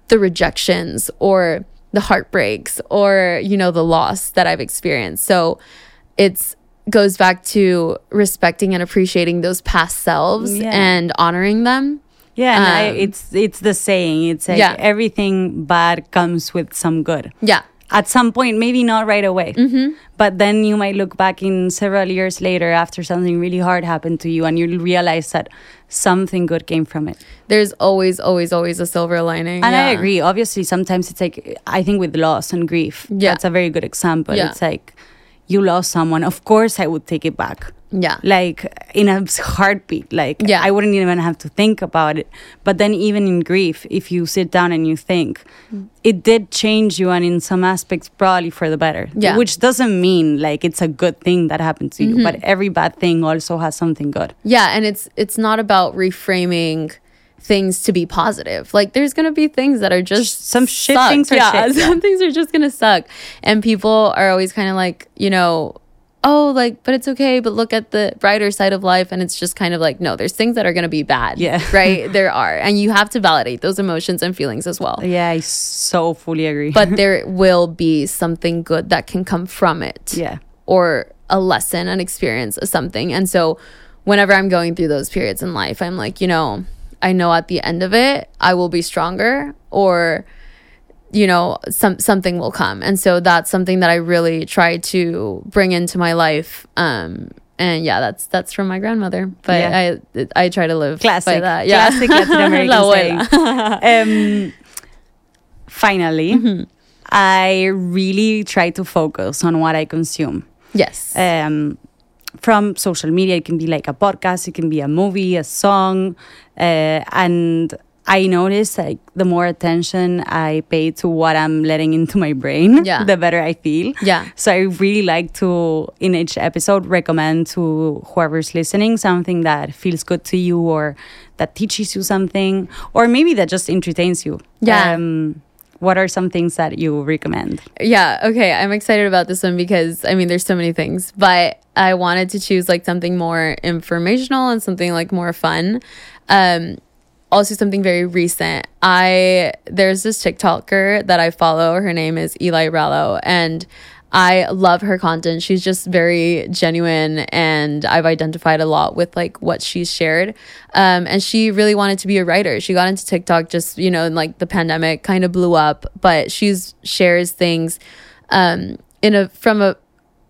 the rejections or the heartbreaks or you know the loss that i've experienced so it's goes back to respecting and appreciating those past selves Yeah. and honoring them Yeah, and I, Um, it's it's the saying. It's like Yeah. everything bad comes with some good. yeah At some point, maybe not right away, Mm-hmm. but then you might look back in several years later after something really hard happened to you, and you'll realize that something good came from it. there's always always always a silver lining And I agree. Obviously, sometimes it's like I think with loss and grief. Yeah. that's a very good example. Yeah. It's like you lost someone. Of course, I would take it back. Yeah like in a heartbeat like Yeah. i wouldn't even have to think about it but then even in grief if you sit down and you think it did change you and in some aspects probably for the better Yeah. Mm-hmm. which doesn't mean like it's a good thing that happened to you but every bad thing also has something good Yeah, and it's it's not about reframing things to be positive. Like there's gonna be things that are just Some shit suck. things are yeah, shit, some things are just gonna suck. And people are always kind of like, you know, oh, like, but it's okay, but look at the brighter side of life. And it's just kind of like, no, there's things that are going to be bad. Yeah. Right? there are. And you have to validate those emotions and feelings as well. Yeah, I so fully agree. But there will be something good that can come from it. yeah. Or a lesson, an experience, or something. And so whenever I'm going through those periods in life, I'm like, you know, I know at the end of it, I will be stronger or you know some something will come and so that's something that i really try to bring into my life um and yeah that's that's from my grandmother but Yeah. i i try to live Classic. by that yeah Classic Latin American um, finally, Mm-hmm. I really try to focus on what I consume. yes Um, from social media, it can be like a podcast, it can be a movie, a song, uh, and I notice like the more attention I pay to what I'm letting into my brain, Yeah. the better I feel. Yeah. So I really like to, in each episode, recommend to whoever's listening something that feels good to you or that teaches you something, or maybe that just entertains you. Yeah. Um, what are some things that you recommend? Yeah, okay. I'm excited about this one because I mean there's so many things, but I wanted to choose like something more informational and something like more fun. Um also something very recent. I there's this TikToker that I follow. Her name is Eli Rallo and I love her content. She's just very genuine and I've identified a lot with like what she's shared. Um, and she really wanted to be a writer. She got into TikTok just, you know, like the pandemic kind of blew up, but she's shares things um in a from a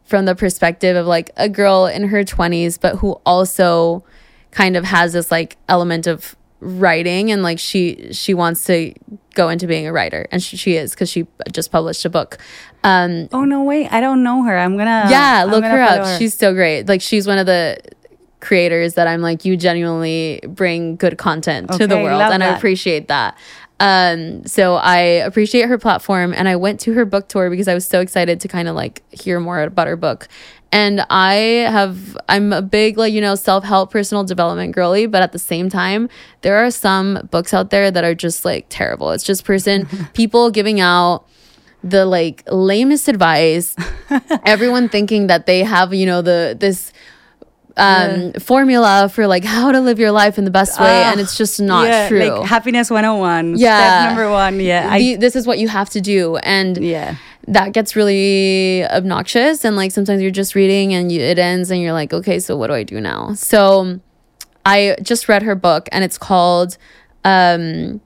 from the perspective of like a girl in her 20s but who also kind of has this like element of writing and like she she wants to go into being a writer. And she, she is because she just published a book. Um Oh no, wait! I don't know her. I'm gonna yeah I'm look gonna her up. follow she's so great. Like she's one of the creators that i'm like you genuinely bring good content to the world and i appreciate that um so i appreciate her platform and i went to her book tour because i was so excited to kind of like hear more about her book. And i have i'm a big like you know self-help personal development girly but at the same time there are some books out there that are just like terrible. It's just person people giving out the like lamest advice everyone thinking that they have you know the this um formula for like how to live your life in the best way and it's just not yeah, true Like happiness 101. Yeah. Step number one. Yeah. I, this is what you have to do and yeah. that gets really obnoxious and like sometimes you're just reading and you, it ends and you're like okay so what do i do now so i just read her book and it's called um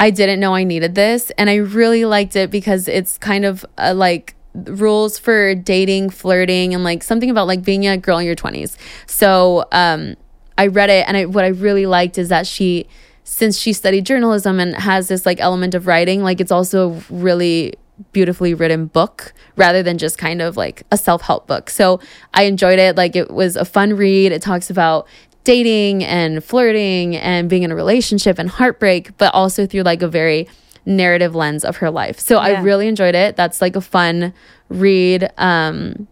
i didn't know i needed this and i really liked it because it's kind of uh, like rules for dating flirting and like something about like being a girl in your 20s so um i read it and I, what i really liked is that she since she studied journalism and has this like element of writing like it's also a really beautifully written book rather than just kind of like a self-help book. So i enjoyed it. Like it was a fun read. It talks about dating and flirting and being in a relationship and heartbreak but also through like a very narrative lens of her life so i really enjoyed it that's like a fun read um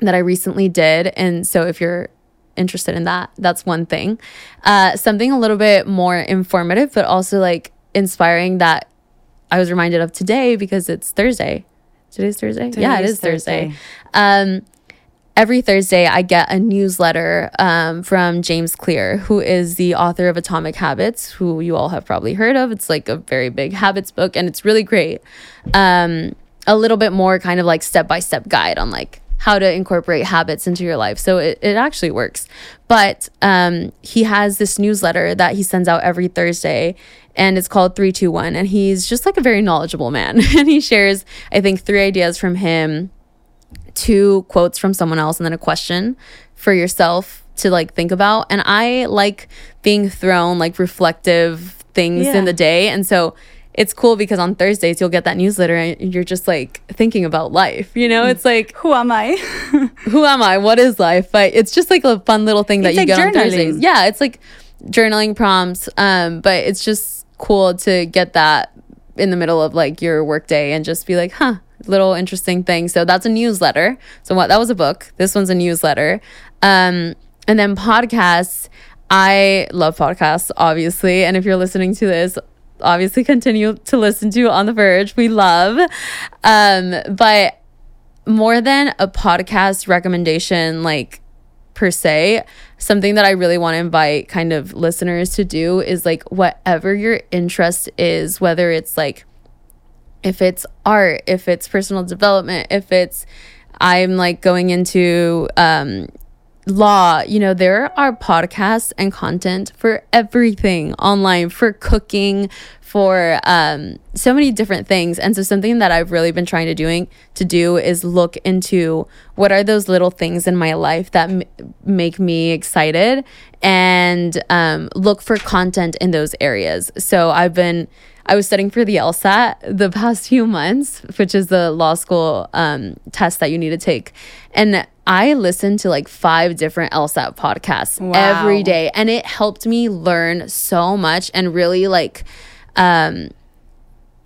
that I recently did. And so if you're interested in that, that's one thing. Uh, something a little bit more informative, but also like inspiring that I was reminded of today because it's Thursday. Today's Thursday? yeah, it is Thursday. Thursday. Um, every Thursday, I get a newsletter um, from James Clear, who is the author of Atomic Habits, who you all have probably heard of. It's like a very big habits book, and it's really great. Um, a little bit more kind of like step by step guide on like how to incorporate habits into your life. So it, it actually works. But um, he has this newsletter that he sends out every Thursday and it's called 321. And he's just like a very knowledgeable man. and he shares, I think, three ideas from him two quotes from someone else and then a question for yourself to like think about. And i like being thrown like reflective things Yeah. in the day. And so it's cool because on thursdays you'll get that newsletter and you're just like thinking about life you know? It's like Who am I? who am i? What is life? But it's just like a fun little thing that It's you like get on thursdays. yeah it's like journaling prompts um but it's just cool to get that in the middle of like your workday and just be like huh little interesting thing. So that's a newsletter. So what that was a book. This one's a newsletter. Um and then podcasts. I love podcasts obviously. And if you're listening to this obviously continue to listen to on the verge. We love. Um but more than a podcast recommendation, like per se, something that I really want to invite kind of listeners to do is like whatever your interest is, whether it's like if it's art, if it's personal development, if it's I'm like going into um law, you know, there are podcasts and content for everything online, for cooking, for um, so many different things. And so something that I've really been trying to doing to do is look into what are those little things in my life that m- make me excited and um, look for content in those areas. So I've been I was studying for the LSAT the past few months, which is the law school um, test that you need to take. And I listened to like five different LSAT podcasts Wow. every day. And it helped me learn so much and really like, um,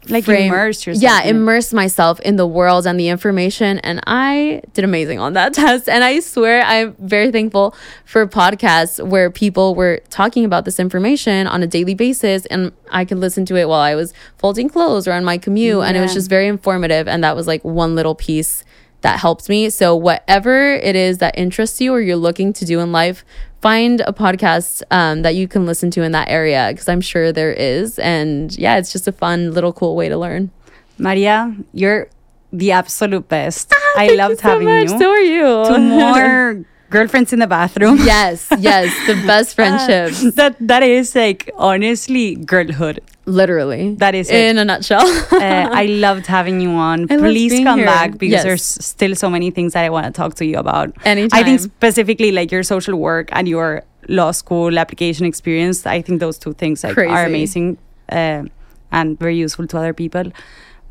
Like frame- immerse yourself. Yeah, immerse myself in the world and the information. And I did amazing on that test. And I swear I'm very thankful for podcasts where people were talking about this information on a daily basis. And I could listen to it while I was folding clothes or on my commute. And it was just very informative. And that was like one little piece that helped me. So, whatever it is that interests you or you're looking to do in life, find a podcast um, that you can listen to in that area because I'm sure there is. And yeah, it's just a fun little cool way to learn. Maria, you're the absolute best. I Ah, Thank loved so having much. you. So are you. Two more girlfriends in the bathroom. yes, yes, the best friendships, that that is like honestly girlhood. Literally. That is it. in a nutshell. Uh, I loved having you on. I Please come here. back because Yes. there's still so many things that I want to talk to you about. Anytime. I think specifically like your social work and your law school application experience. I think those two things like, are amazing uh, and very useful to other people.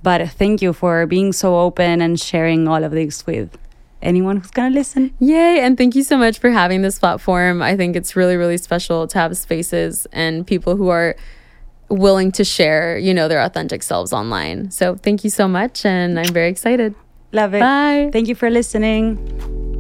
But thank you for being so open and sharing all of this with anyone who's gonna listen. Yay! And thank you so much for having this platform. I think it's really, really special to have spaces and people who are willing to share, you know, their authentic selves online. So thank you so much, and I'm very excited. Love it. Bye. Thank you for listening.